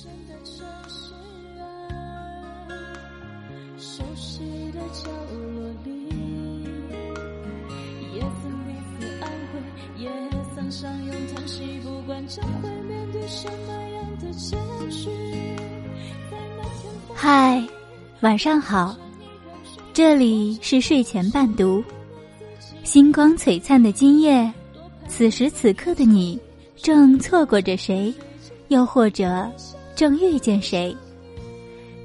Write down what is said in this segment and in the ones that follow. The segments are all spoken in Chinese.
见的城市啊熟悉的角落里，也曾彼此安慰，也曾相拥叹息。不管将会面对什么样的结局，嗨，晚上好，这里是睡前伴读。星光璀璨的今夜，此时此刻的你，正错过着谁，又或者正遇见谁？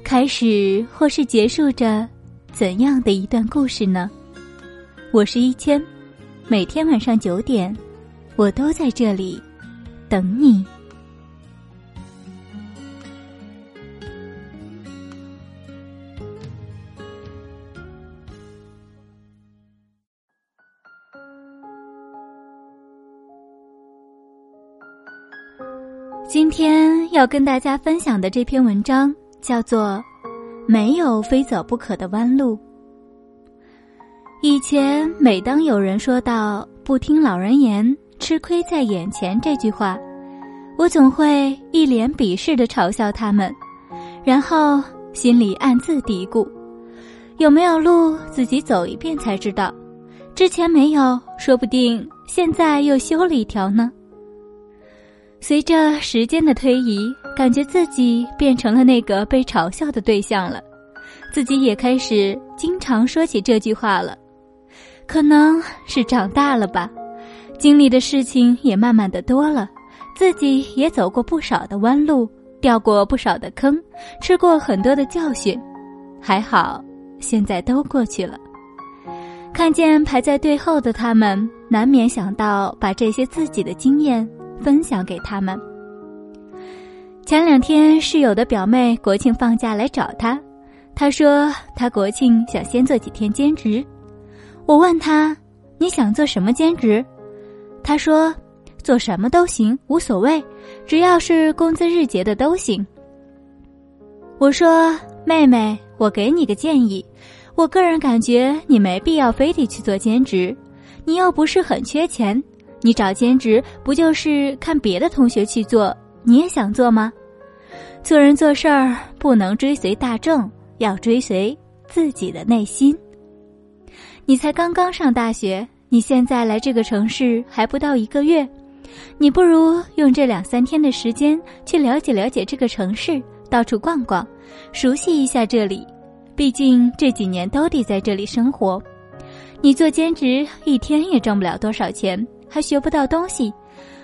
开始或是结束着怎样的一段故事呢？我是一千，每天晚上九点，我都在这里等你。今天要跟大家分享的这篇文章。叫做“没有非走不可的弯路”。以前，每当有人说到“不听老人言，吃亏在眼前”这句话，我总会一脸鄙视的嘲笑他们，然后心里暗自嘀咕：有没有路自己走一遍才知道？之前没有，说不定现在又修了一条呢。随着时间的推移。感觉自己变成了那个被嘲笑的对象了，自己也开始经常说起这句话了。可能是长大了吧，经历的事情也慢慢的多了，自己也走过不少的弯路，掉过不少的坑，吃过很多的教训，还好，现在都过去了。看见排在队后的他们，难免想到把这些自己的经验分享给他们。前两天，室友的表妹国庆放假来找他，他说他国庆想先做几天兼职。我问他：“你想做什么兼职？”他说：“做什么都行，无所谓，只要是工资日结的都行。”我说：“妹妹，我给你个建议，我个人感觉你没必要非得去做兼职，你又不是很缺钱，你找兼职不就是看别的同学去做？”你也想做吗？做人做事儿不能追随大众，要追随自己的内心。你才刚刚上大学，你现在来这个城市还不到一个月，你不如用这两三天的时间去了解了解这个城市，到处逛逛，熟悉一下这里。毕竟这几年都得在这里生活，你做兼职一天也挣不了多少钱，还学不到东西。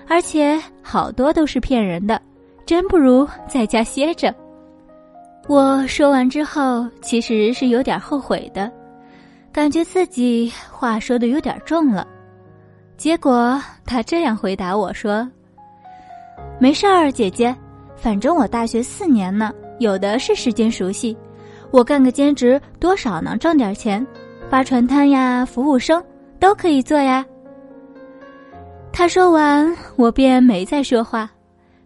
而且好多都是骗人的，真不如在家歇着。我说完之后，其实是有点后悔的，感觉自己话说的有点重了。结果他这样回答我说：“没事儿，姐姐，反正我大学四年呢，有的是时间熟悉。我干个兼职，多少能挣点钱，发传单呀，服务生都可以做呀。”他说完，我便没再说话。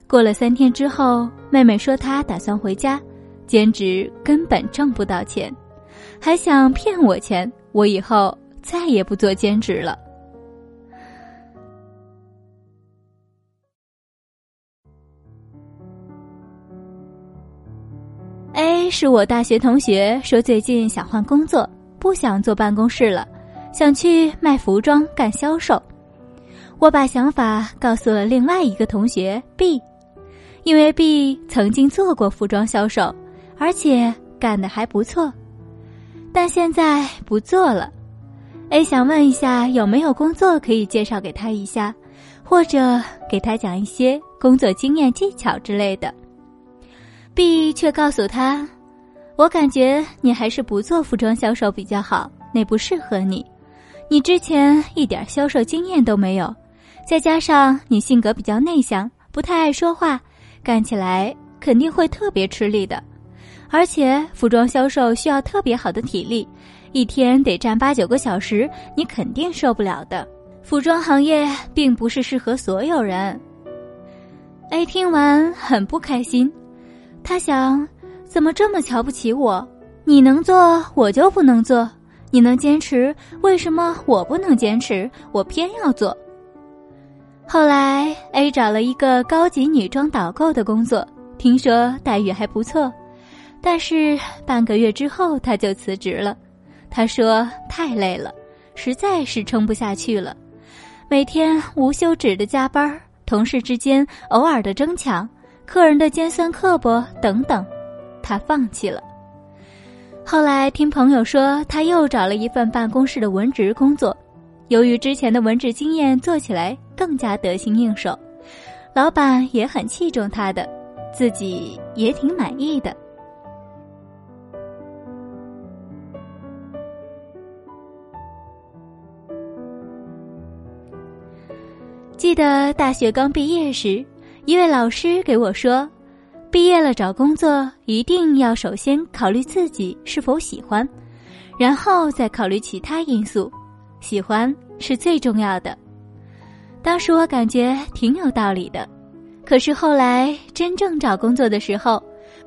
过了三天之后，妹妹说她打算回家，兼职根本挣不到钱，还想骗我钱。我以后再也不做兼职了。A 是我大学同学，说最近想换工作，不想坐办公室了，想去卖服装干销售。我把想法告诉了另外一个同学 B，因为 B 曾经做过服装销售，而且干得还不错，但现在不做了。A 想问一下有没有工作可以介绍给他一下，或者给他讲一些工作经验技巧之类的。B 却告诉他：“我感觉你还是不做服装销售比较好，那不适合你，你之前一点销售经验都没有。”再加上你性格比较内向，不太爱说话，干起来肯定会特别吃力的。而且服装销售需要特别好的体力，一天得站八九个小时，你肯定受不了的。服装行业并不是适合所有人。A 听完很不开心，他想：怎么这么瞧不起我？你能做，我就不能做；你能坚持，为什么我不能坚持？我偏要做。后来，A 找了一个高级女装导购的工作，听说待遇还不错，但是半个月之后他就辞职了。他说太累了，实在是撑不下去了，每天无休止的加班，同事之间偶尔的争抢，客人的尖酸刻薄等等，他放弃了。后来听朋友说，他又找了一份办公室的文职工作，由于之前的文职经验，做起来更加得心应手，老板也很器重他的，自己也挺满意的。记得大学刚毕业时，一位老师给我说。毕业了找工作，一定要首先考虑自己是否喜欢，然后再考虑其他因素。喜欢是最重要的。当时我感觉挺有道理的，可是后来真正找工作的时候，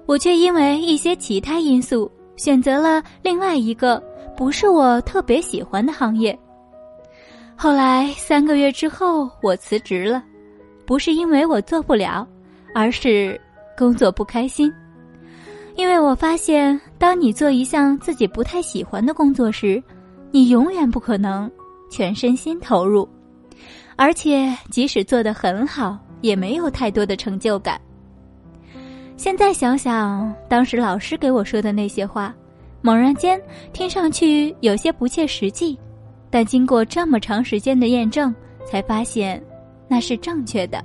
我却因为一些其他因素选择了另外一个不是我特别喜欢的行业。后来三个月之后，我辞职了，不是因为我做不了，而是。工作不开心，因为我发现，当你做一项自己不太喜欢的工作时，你永远不可能全身心投入，而且即使做得很好，也没有太多的成就感。现在想想，当时老师给我说的那些话，猛然间听上去有些不切实际，但经过这么长时间的验证，才发现那是正确的。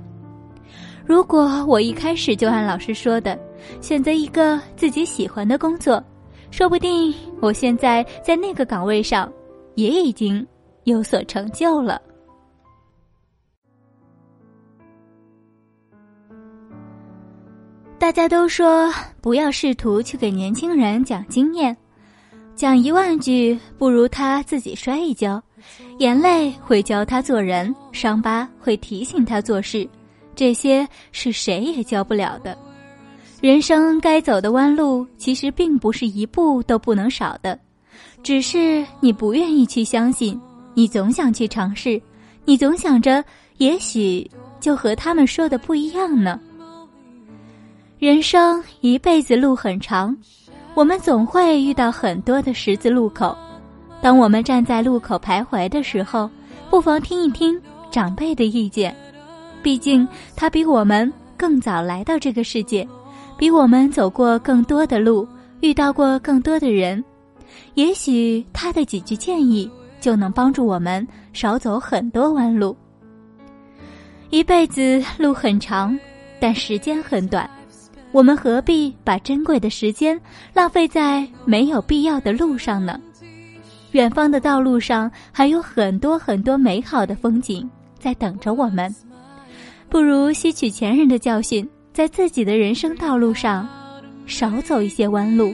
如果我一开始就按老师说的，选择一个自己喜欢的工作，说不定我现在在那个岗位上也已经有所成就了。大家都说不要试图去给年轻人讲经验，讲一万句不如他自己摔一跤，眼泪会教他做人，伤疤会提醒他做事。这些是谁也教不了的。人生该走的弯路，其实并不是一步都不能少的，只是你不愿意去相信。你总想去尝试，你总想着，也许就和他们说的不一样呢。人生一辈子路很长，我们总会遇到很多的十字路口。当我们站在路口徘徊的时候，不妨听一听长辈的意见。毕竟他比我们更早来到这个世界，比我们走过更多的路，遇到过更多的人。也许他的几句建议就能帮助我们少走很多弯路。一辈子路很长，但时间很短，我们何必把珍贵的时间浪费在没有必要的路上呢？远方的道路上还有很多很多美好的风景在等着我们。不如吸取前人的教训，在自己的人生道路上少走一些弯路。